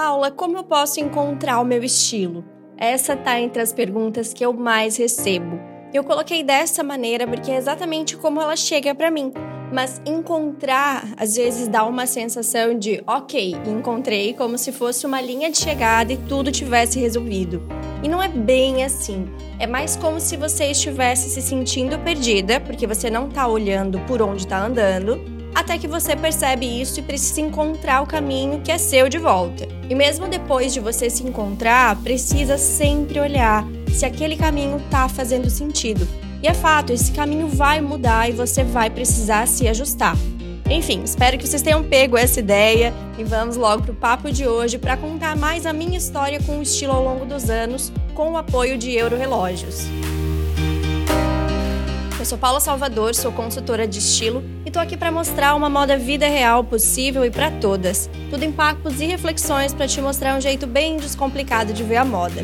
Paula, como eu posso encontrar o meu estilo? Essa tá entre as perguntas que eu mais recebo. Eu coloquei dessa maneira porque é exatamente como ela chega para mim. Mas encontrar às vezes dá uma sensação de, ok, encontrei como se fosse uma linha de chegada e tudo tivesse resolvido. E não é bem assim. É mais como se você estivesse se sentindo perdida, porque você não tá olhando por onde tá andando, até que você percebe isso e precisa encontrar o caminho que é seu de volta. E mesmo depois de você se encontrar, precisa sempre olhar se aquele caminho tá fazendo sentido. E é fato, esse caminho vai mudar e você vai precisar se ajustar. Enfim, espero que vocês tenham pego essa ideia e vamos logo pro papo de hoje para contar mais a minha história com o estilo ao longo dos anos, com o apoio de Euro Relógios. Eu sou Paula Salvador, sou consultora de estilo e tô aqui para mostrar uma moda vida real possível e para todas. Tudo em papos e reflexões para te mostrar um jeito bem descomplicado de ver a moda.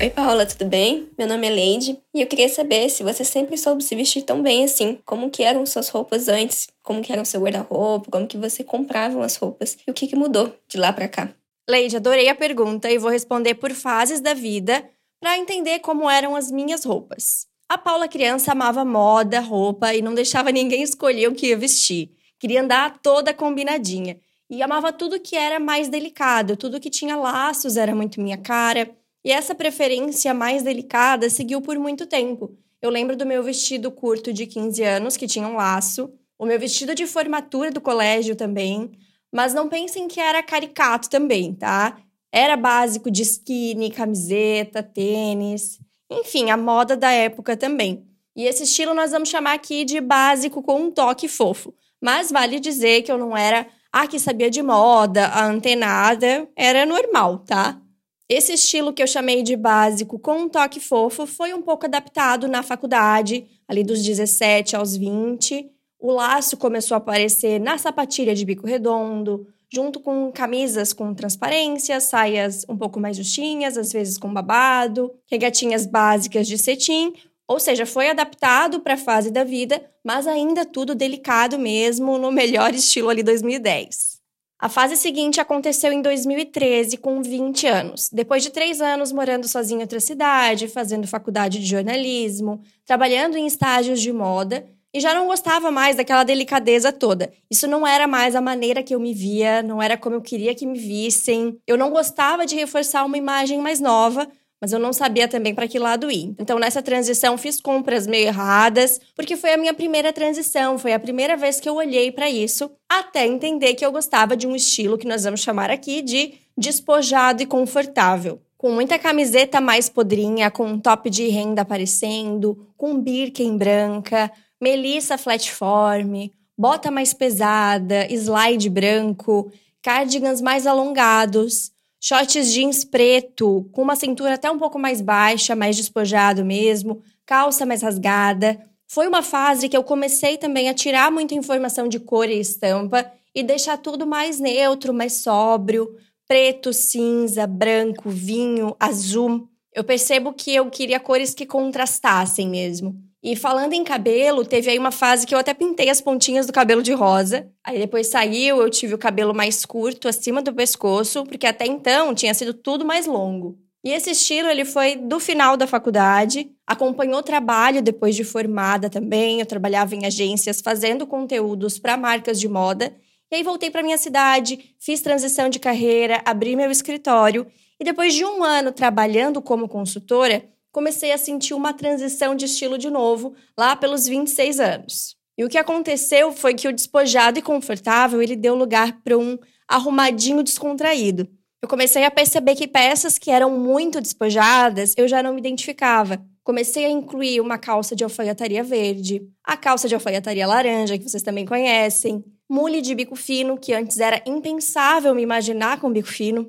Oi, Paula, tudo bem? Meu nome é Leide e eu queria saber se você sempre soube se vestir tão bem assim. Como que eram suas roupas antes? Como que era o seu guarda-roupa? Como que você comprava as roupas? E o que, que mudou de lá para cá? Leide, adorei a pergunta e vou responder por fases da vida para entender como eram as minhas roupas. A Paula criança amava moda, roupa e não deixava ninguém escolher o que ia vestir. Queria andar toda combinadinha e amava tudo que era mais delicado, tudo que tinha laços era muito minha cara. E essa preferência mais delicada seguiu por muito tempo. Eu lembro do meu vestido curto de 15 anos, que tinha um laço, o meu vestido de formatura do colégio também, mas não pensem que era caricato também, tá? Era básico de skinny, camiseta, tênis, enfim, a moda da época também. E esse estilo nós vamos chamar aqui de básico com um toque fofo. Mas vale dizer que eu não era a que sabia de moda, a antenada, era normal, tá? Esse estilo que eu chamei de básico com um toque fofo foi um pouco adaptado na faculdade, ali dos 17 aos 20, o laço começou a aparecer na sapatilha de bico redondo, junto com camisas com transparência, saias um pouco mais justinhas, às vezes com babado, regatinhas básicas de cetim, ou seja, foi adaptado para a fase da vida, mas ainda tudo delicado mesmo, no melhor estilo ali 2010. A fase seguinte aconteceu em 2013, com 20 anos. Depois de três anos morando sozinha em outra cidade, fazendo faculdade de jornalismo, trabalhando em estágios de moda, e já não gostava mais daquela delicadeza toda. Isso não era mais a maneira que eu me via, não era como eu queria que me vissem. Eu não gostava de reforçar uma imagem mais nova, mas eu não sabia também para que lado ir. Então, nessa transição, fiz compras meio erradas, porque foi a minha primeira transição, foi a primeira vez que eu olhei para isso, até entender que eu gostava de um estilo que nós vamos chamar aqui de despojado e confortável com muita camiseta mais podrinha, com um top de renda aparecendo, com birken branca, melissa flatform, bota mais pesada, slide branco, cardigans mais alongados, shorts jeans preto, com uma cintura até um pouco mais baixa, mais despojado mesmo, calça mais rasgada. Foi uma fase que eu comecei também a tirar muita informação de cor e estampa e deixar tudo mais neutro, mais sóbrio, preto, cinza, branco, vinho, azul. Eu percebo que eu queria cores que contrastassem mesmo. E falando em cabelo, teve aí uma fase que eu até pintei as pontinhas do cabelo de rosa. Aí depois saiu, eu tive o cabelo mais curto, acima do pescoço, porque até então tinha sido tudo mais longo. E esse estilo ele foi do final da faculdade, acompanhou trabalho depois de formada também. Eu trabalhava em agências fazendo conteúdos para marcas de moda. E aí voltei para minha cidade, fiz transição de carreira, abri meu escritório e depois de um ano trabalhando como consultora, comecei a sentir uma transição de estilo de novo, lá pelos 26 anos. E o que aconteceu foi que o despojado e confortável, ele deu lugar para um arrumadinho descontraído. Eu comecei a perceber que peças que eram muito despojadas, eu já não me identificava. Comecei a incluir uma calça de alfaiataria verde, a calça de alfaiataria laranja, que vocês também conhecem, mule de bico fino, que antes era impensável me imaginar com bico fino.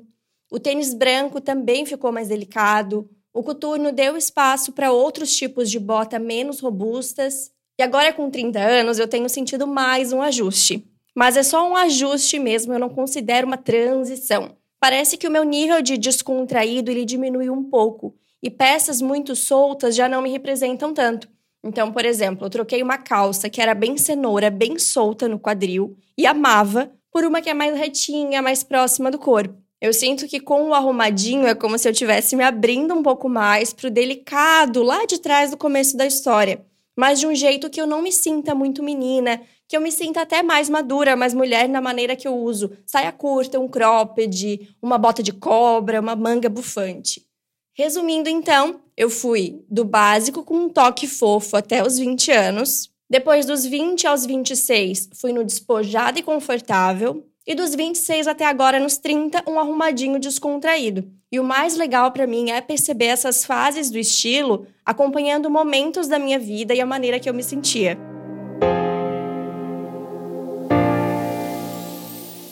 O tênis branco também ficou mais delicado, o coturno deu espaço para outros tipos de bota menos robustas, e agora com 30 anos eu tenho sentido mais um ajuste. Mas é só um ajuste mesmo, eu não considero uma transição. Parece que o meu nível de descontraído ele diminuiu um pouco, e peças muito soltas já não me representam tanto. Então, por exemplo, eu troquei uma calça que era bem cenoura, bem solta no quadril e amava, por uma que é mais retinha, mais próxima do corpo. Eu sinto que com o arrumadinho é como se eu estivesse me abrindo um pouco mais pro delicado lá de trás do começo da história, mas de um jeito que eu não me sinta muito menina, que eu me sinta até mais madura, mais mulher na maneira que eu uso saia curta, um cropped, uma bota de cobra, uma manga bufante. Resumindo, então, eu fui do básico com um toque fofo até os 20 anos. Depois dos 20 aos 26, fui no despojado e confortável. E dos 26 até agora, nos 30, um arrumadinho descontraído. E o mais legal para mim é perceber essas fases do estilo acompanhando momentos da minha vida e a maneira que eu me sentia.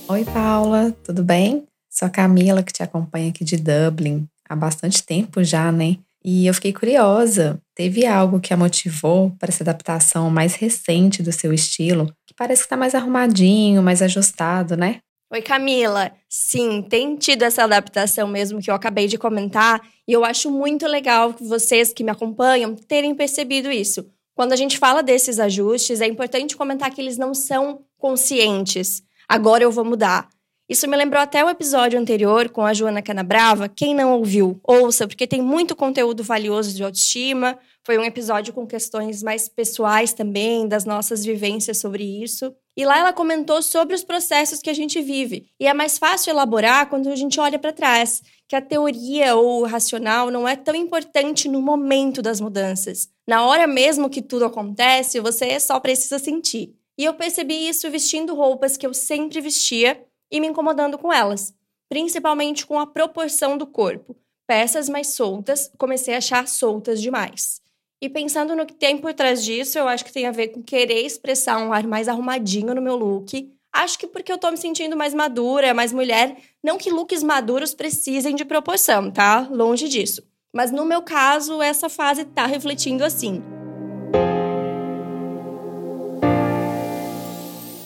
Oi, Paula, tudo bem? Sou a Camila que te acompanha aqui de Dublin há bastante tempo já, né? E eu fiquei curiosa. Teve algo que a motivou para essa adaptação mais recente do seu estilo, que parece que está mais arrumadinho, mais ajustado, né? Oi, Camila. Sim, tem tido essa adaptação mesmo que eu acabei de comentar, e eu acho muito legal que vocês que me acompanham terem percebido isso. Quando a gente fala desses ajustes, é importante comentar que eles não são conscientes. Agora eu vou mudar. Isso me lembrou até o episódio anterior com a Joana Canabrava. Quem não ouviu, ouça, porque tem muito conteúdo valioso de autoestima. Foi um episódio com questões mais pessoais também, das nossas vivências sobre isso. E lá ela comentou sobre os processos que a gente vive. E é mais fácil elaborar quando a gente olha para trás, que a teoria ou o racional não é tão importante no momento das mudanças. Na hora mesmo que tudo acontece, você só precisa sentir. E eu percebi isso vestindo roupas que eu sempre vestia e me incomodando com elas, principalmente com a proporção do corpo. Peças mais soltas, comecei a achar soltas demais. E pensando no que tem por trás disso, eu acho que tem a ver com querer expressar um ar mais arrumadinho no meu look. Acho que porque eu tô me sentindo mais madura, mais mulher. Não que looks maduros precisem de proporção, tá? Longe disso. Mas no meu caso, essa fase tá refletindo assim.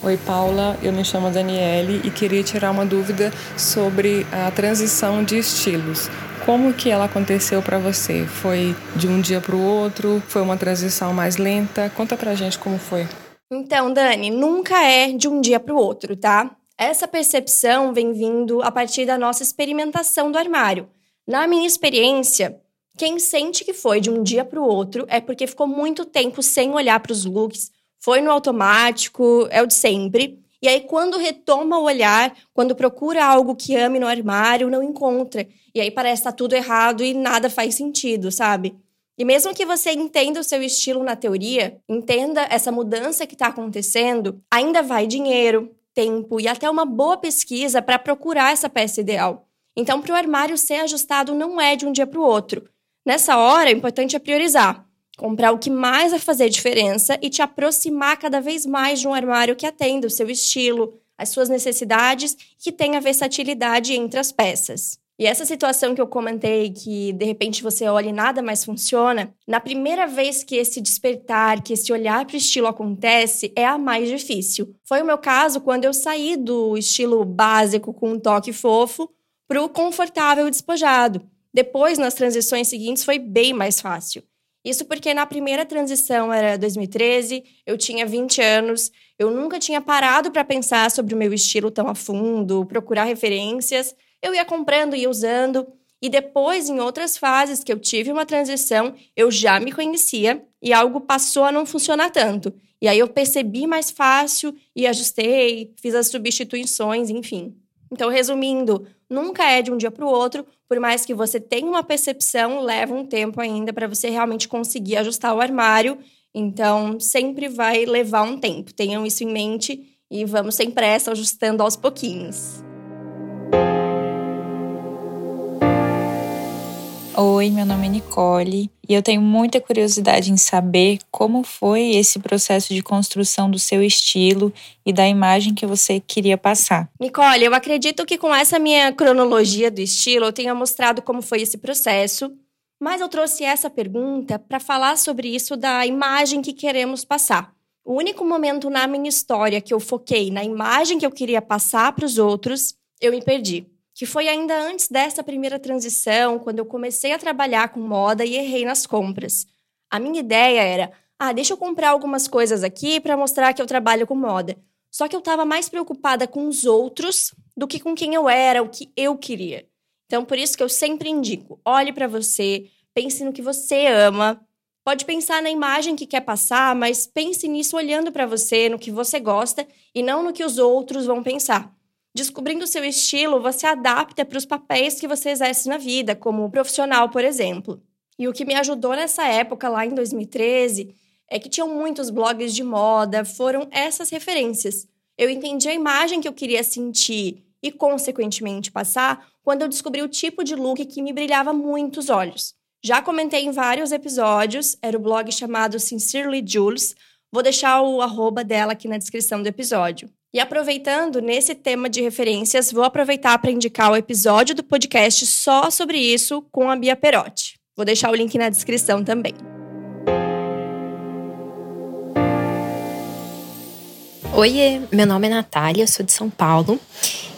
Oi, Paula. Eu me chamo Daniele e queria tirar uma dúvida sobre a transição de estilos. Como que ela aconteceu para você? Foi de um dia para o outro? Foi uma transição mais lenta? Conta pra gente como foi. Então, Dani, nunca é de um dia para o outro, tá? Essa percepção vem vindo a partir da nossa experimentação do armário. Na minha experiência, quem sente que foi de um dia para o outro é porque ficou muito tempo sem olhar para os looks, foi no automático, é o de sempre. E aí, quando retoma o olhar, quando procura algo que ame no armário, não encontra. E aí parece que tá tudo errado e nada faz sentido, sabe? E mesmo que você entenda o seu estilo na teoria, entenda essa mudança que está acontecendo, ainda vai dinheiro, tempo e até uma boa pesquisa para procurar essa peça ideal. Então, para o armário ser ajustado não é de um dia para o outro. Nessa hora, o importante é priorizar. Comprar o que mais vai fazer diferença e te aproximar cada vez mais de um armário que atenda o seu estilo, as suas necessidades e que tenha versatilidade entre as peças. E essa situação que eu comentei, que de repente você olha e nada mais funciona, na primeira vez que esse despertar, que esse olhar para o estilo acontece, é a mais difícil. Foi o meu caso quando eu saí do estilo básico com um toque fofo para o confortável e despojado. Depois, nas transições seguintes, foi bem mais fácil. Isso porque na primeira transição era 2013, eu tinha 20 anos, eu nunca tinha parado para pensar sobre o meu estilo tão a fundo, procurar referências. Eu ia comprando e usando. E depois, em outras fases que eu tive uma transição, eu já me conhecia e algo passou a não funcionar tanto. E aí eu percebi mais fácil e ajustei, fiz as substituições, enfim. Então, resumindo, nunca é de um dia para o outro, por mais que você tenha uma percepção, leva um tempo ainda para você realmente conseguir ajustar o armário. Então, sempre vai levar um tempo. Tenham isso em mente e vamos sem pressa, ajustando aos pouquinhos. Oi, meu nome é Nicole e eu tenho muita curiosidade em saber como foi esse processo de construção do seu estilo e da imagem que você queria passar. Nicole, eu acredito que com essa minha cronologia do estilo eu tenha mostrado como foi esse processo, mas eu trouxe essa pergunta para falar sobre isso da imagem que queremos passar. O único momento na minha história que eu foquei na imagem que eu queria passar para os outros, eu me perdi que foi ainda antes dessa primeira transição, quando eu comecei a trabalhar com moda e errei nas compras. A minha ideia era: ah, deixa eu comprar algumas coisas aqui para mostrar que eu trabalho com moda. Só que eu estava mais preocupada com os outros do que com quem eu era, o que eu queria. Então, por isso que eu sempre indico: olhe para você, pense no que você ama. Pode pensar na imagem que quer passar, mas pense nisso olhando para você, no que você gosta e não no que os outros vão pensar. Descobrindo seu estilo, você adapta para os papéis que você exerce na vida, como profissional, por exemplo. E o que me ajudou nessa época, lá em 2013, é que tinham muitos blogs de moda, foram essas referências. Eu entendi a imagem que eu queria sentir e, consequentemente, passar quando eu descobri o tipo de look que me brilhava muito os olhos. Já comentei em vários episódios, era o blog chamado Sincerely Jules. Vou deixar o arroba dela aqui na descrição do episódio. E aproveitando nesse tema de referências, vou aproveitar para indicar o episódio do podcast só sobre isso com a Bia Perotti. Vou deixar o link na descrição também. Oiê, meu nome é Natália, sou de São Paulo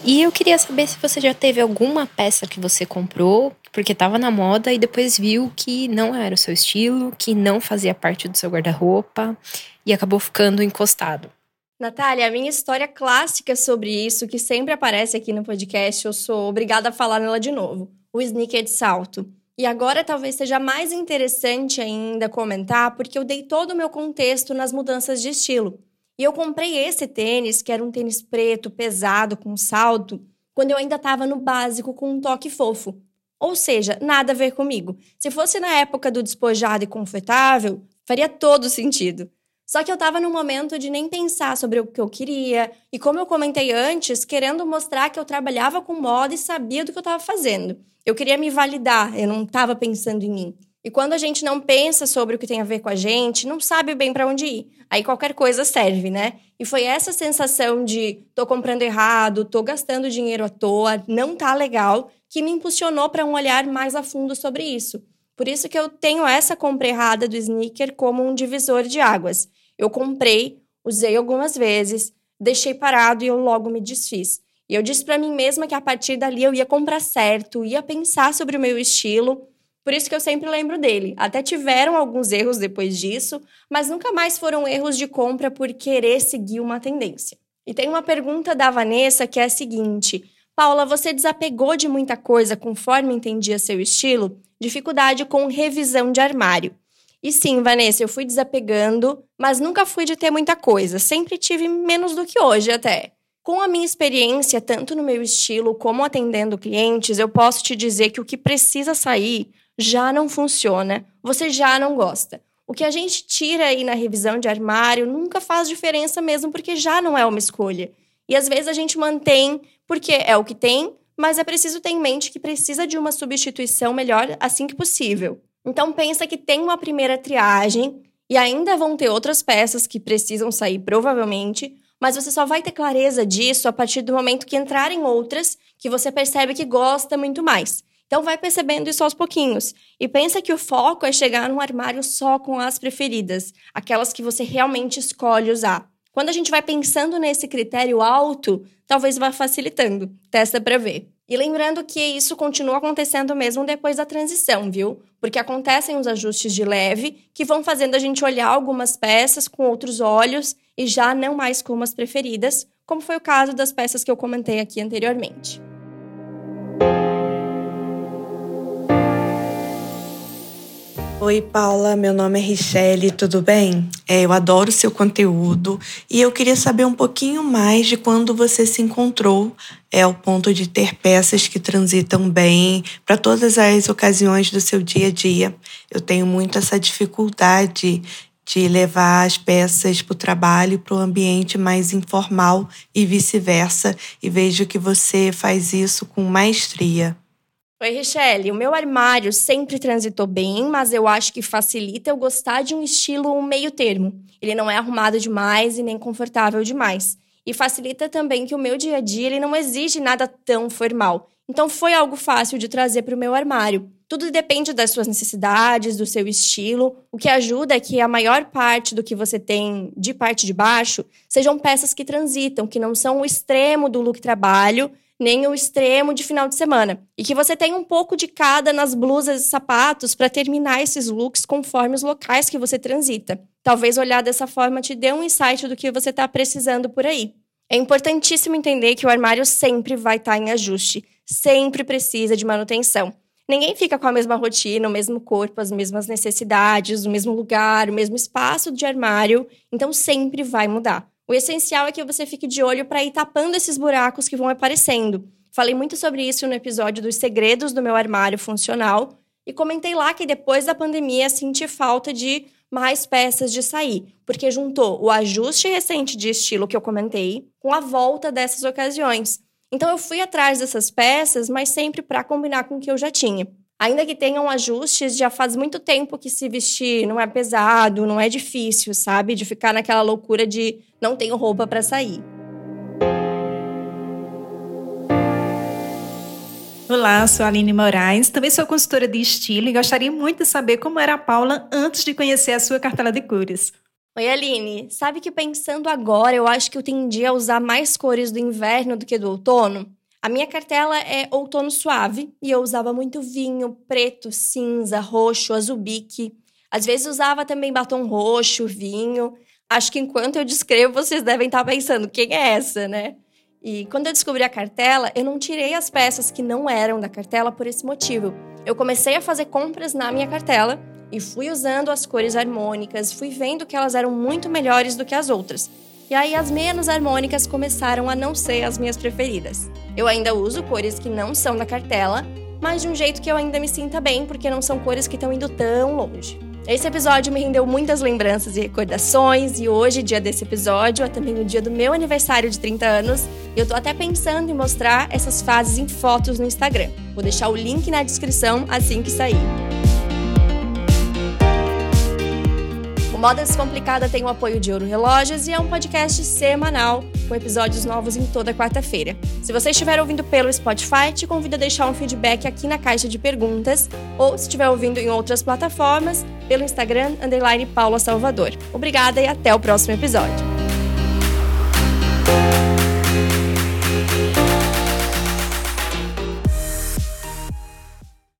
e eu queria saber se você já teve alguma peça que você comprou porque estava na moda e depois viu que não era o seu estilo, que não fazia parte do seu guarda-roupa e acabou ficando encostado. Natália, a minha história clássica sobre isso, que sempre aparece aqui no podcast, eu sou obrigada a falar nela de novo: o sneaker de salto. E agora talvez seja mais interessante ainda comentar, porque eu dei todo o meu contexto nas mudanças de estilo. E eu comprei esse tênis, que era um tênis preto, pesado, com salto, quando eu ainda estava no básico com um toque fofo. Ou seja, nada a ver comigo. Se fosse na época do despojado e confortável, faria todo sentido. Só que eu estava num momento de nem pensar sobre o que eu queria, e como eu comentei antes, querendo mostrar que eu trabalhava com moda e sabia do que eu estava fazendo. Eu queria me validar, eu não estava pensando em mim. E quando a gente não pensa sobre o que tem a ver com a gente, não sabe bem para onde ir. Aí qualquer coisa serve, né? E foi essa sensação de tô comprando errado, tô gastando dinheiro à toa, não tá legal, que me impulsionou para um olhar mais a fundo sobre isso. Por isso que eu tenho essa compra errada do sneaker como um divisor de águas. Eu comprei, usei algumas vezes, deixei parado e eu logo me desfiz. E eu disse para mim mesma que a partir dali eu ia comprar certo, ia pensar sobre o meu estilo por isso que eu sempre lembro dele. Até tiveram alguns erros depois disso, mas nunca mais foram erros de compra por querer seguir uma tendência. E tem uma pergunta da Vanessa que é a seguinte: Paula, você desapegou de muita coisa conforme entendia seu estilo? Dificuldade com revisão de armário. E sim, Vanessa, eu fui desapegando, mas nunca fui de ter muita coisa. Sempre tive menos do que hoje até. Com a minha experiência, tanto no meu estilo como atendendo clientes, eu posso te dizer que o que precisa sair já não funciona, você já não gosta. O que a gente tira aí na revisão de armário nunca faz diferença mesmo, porque já não é uma escolha. E às vezes a gente mantém porque é o que tem, mas é preciso ter em mente que precisa de uma substituição melhor assim que possível. Então pensa que tem uma primeira triagem e ainda vão ter outras peças que precisam sair provavelmente, mas você só vai ter clareza disso a partir do momento que entrarem outras que você percebe que gosta muito mais. Então vai percebendo isso aos pouquinhos. E pensa que o foco é chegar num armário só com as preferidas, aquelas que você realmente escolhe usar. Quando a gente vai pensando nesse critério alto, talvez vá facilitando. Testa para ver. E lembrando que isso continua acontecendo mesmo depois da transição, viu? Porque acontecem os ajustes de leve que vão fazendo a gente olhar algumas peças com outros olhos e já não mais como as preferidas, como foi o caso das peças que eu comentei aqui anteriormente. Oi, Paula, meu nome é Richelle, tudo bem? É, eu adoro seu conteúdo e eu queria saber um pouquinho mais de quando você se encontrou é, ao ponto de ter peças que transitam bem para todas as ocasiões do seu dia a dia. Eu tenho muito essa dificuldade de levar as peças para o trabalho, para o ambiente mais informal e vice-versa, e vejo que você faz isso com maestria. Oi, Richelle. O meu armário sempre transitou bem, mas eu acho que facilita eu gostar de um estilo meio termo. Ele não é arrumado demais e nem confortável demais. E facilita também que o meu dia a dia ele não exige nada tão formal. Então foi algo fácil de trazer para o meu armário. Tudo depende das suas necessidades, do seu estilo. O que ajuda é que a maior parte do que você tem de parte de baixo sejam peças que transitam, que não são o extremo do look trabalho, nem o extremo de final de semana. E que você tenha um pouco de cada nas blusas e sapatos para terminar esses looks conforme os locais que você transita. Talvez olhar dessa forma te dê um insight do que você está precisando por aí. É importantíssimo entender que o armário sempre vai estar tá em ajuste, sempre precisa de manutenção. Ninguém fica com a mesma rotina, o mesmo corpo, as mesmas necessidades, o mesmo lugar, o mesmo espaço de armário, então sempre vai mudar. O essencial é que você fique de olho para ir tapando esses buracos que vão aparecendo. Falei muito sobre isso no episódio dos segredos do meu armário funcional e comentei lá que depois da pandemia senti falta de mais peças de sair, porque juntou o ajuste recente de estilo que eu comentei com a volta dessas ocasiões. Então eu fui atrás dessas peças, mas sempre para combinar com o que eu já tinha. Ainda que tenham ajustes, já faz muito tempo que se vestir não é pesado, não é difícil, sabe? De ficar naquela loucura de não tenho roupa para sair. Olá, sou a Aline Moraes, também sou consultora de estilo e gostaria muito de saber como era a Paula antes de conhecer a sua cartela de cores. Oi, Aline. Sabe que pensando agora, eu acho que eu tendi a usar mais cores do inverno do que do outono? A minha cartela é outono suave e eu usava muito vinho, preto, cinza, roxo, azul bique. Às vezes usava também batom roxo, vinho. Acho que enquanto eu descrevo, vocês devem estar pensando, quem é essa, né? E quando eu descobri a cartela, eu não tirei as peças que não eram da cartela por esse motivo. Eu comecei a fazer compras na minha cartela e fui usando as cores harmônicas, fui vendo que elas eram muito melhores do que as outras. E aí as menos harmônicas começaram a não ser as minhas preferidas. Eu ainda uso cores que não são da cartela, mas de um jeito que eu ainda me sinta bem, porque não são cores que estão indo tão longe. Esse episódio me rendeu muitas lembranças e recordações, e hoje, dia desse episódio, é também o dia do meu aniversário de 30 anos, e eu tô até pensando em mostrar essas fases em fotos no Instagram. Vou deixar o link na descrição assim que sair. Moda Descomplicada tem o apoio de Ouro Relógios e é um podcast semanal, com episódios novos em toda quarta-feira. Se você estiver ouvindo pelo Spotify, te convido a deixar um feedback aqui na caixa de perguntas, ou se estiver ouvindo em outras plataformas, pelo Instagram, underline Paula Salvador. Obrigada e até o próximo episódio.